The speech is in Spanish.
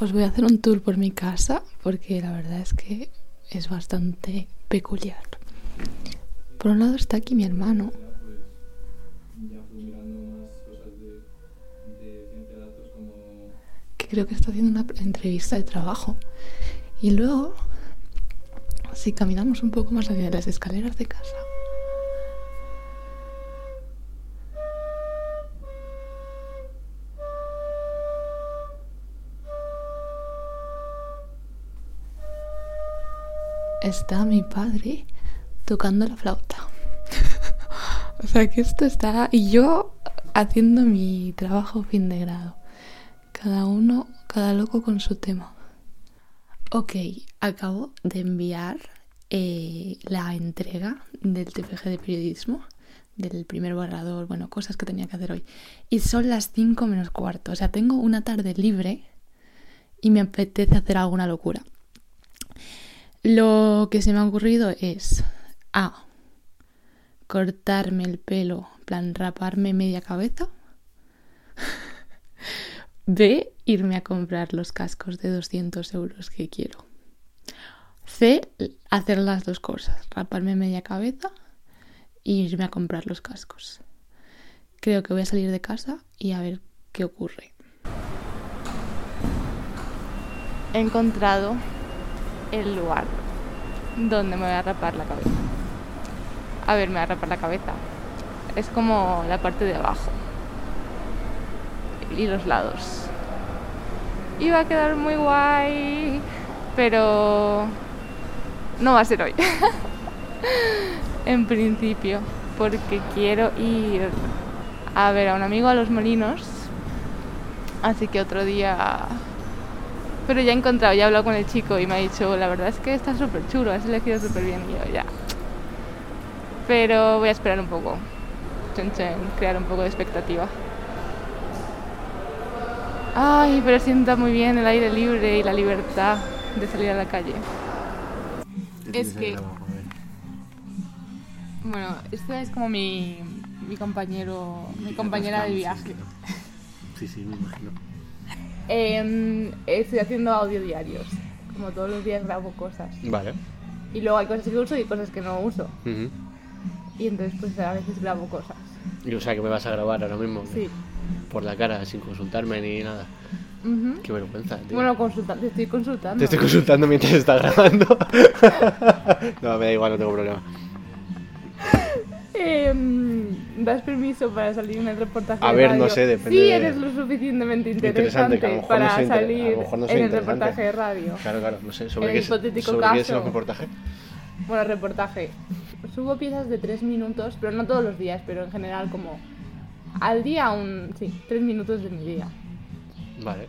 os voy a hacer un tour por mi casa porque la verdad es que es bastante peculiar. Por un lado está aquí mi hermano. Que creo que está haciendo una entrevista de trabajo. Y luego, si caminamos un poco más hacia las escaleras de casa, está mi padre tocando la flauta. o sea que esto está... Y yo haciendo mi trabajo fin de grado. Cada uno, cada loco con su tema. Ok, acabo de enviar eh, la entrega del TFG de periodismo, del primer borrador, bueno, cosas que tenía que hacer hoy. Y son las 5 menos cuarto, o sea, tengo una tarde libre y me apetece hacer alguna locura. Lo que se me ha ocurrido es A. Cortarme el pelo, plan raparme media cabeza. B. Irme a comprar los cascos de 200 euros que quiero. C. Hacer las dos cosas, raparme media cabeza e irme a comprar los cascos. Creo que voy a salir de casa y a ver qué ocurre. He encontrado el lugar donde me voy a rapar la cabeza. A ver, me voy a rapar la cabeza. Es como la parte de abajo y los lados. Va a quedar muy guay, pero no va a ser hoy. en principio, porque quiero ir a ver a un amigo a los molinos. Así que otro día pero ya he encontrado, ya he hablado con el chico y me ha dicho, la verdad es que está súper chulo, has elegido súper bien. Y yo, ya. Pero voy a esperar un poco. Chen, chen, crear un poco de expectativa. Ay, pero sienta muy bien el aire libre y la libertad de salir a la calle. Es que... Bueno, esta es como mi, mi compañero, mi compañera de viaje. Sí, sí, me imagino. Em, estoy haciendo audio diarios. Como todos los días grabo cosas. Vale. Y luego hay cosas que uso y cosas que no uso. Y entonces pues a veces grabo cosas. Y o sea que me vas a grabar ahora mismo. Sí. Por la cara, sin consultarme ni nada. Qué vergüenza, tío. Bueno, consulta te estoy consultando. Te estoy consultando mientras está grabando. no, me da igual, no tengo problema. Em, ¿Das permiso para salir en el reportaje A de ver, no radio? sé, depende Sí, de- eres lo suficientemente Interesante, para no inter- salir no en el reportaje de radio. Claro, claro, no sé. ¿Sobre qué hipotético sobre qué es el caso. reportaje? Bueno, reportaje. Subo piezas de tres minutos, pero no todos los días, pero en general como al día un... Sí, tres minutos de mi día. Vale.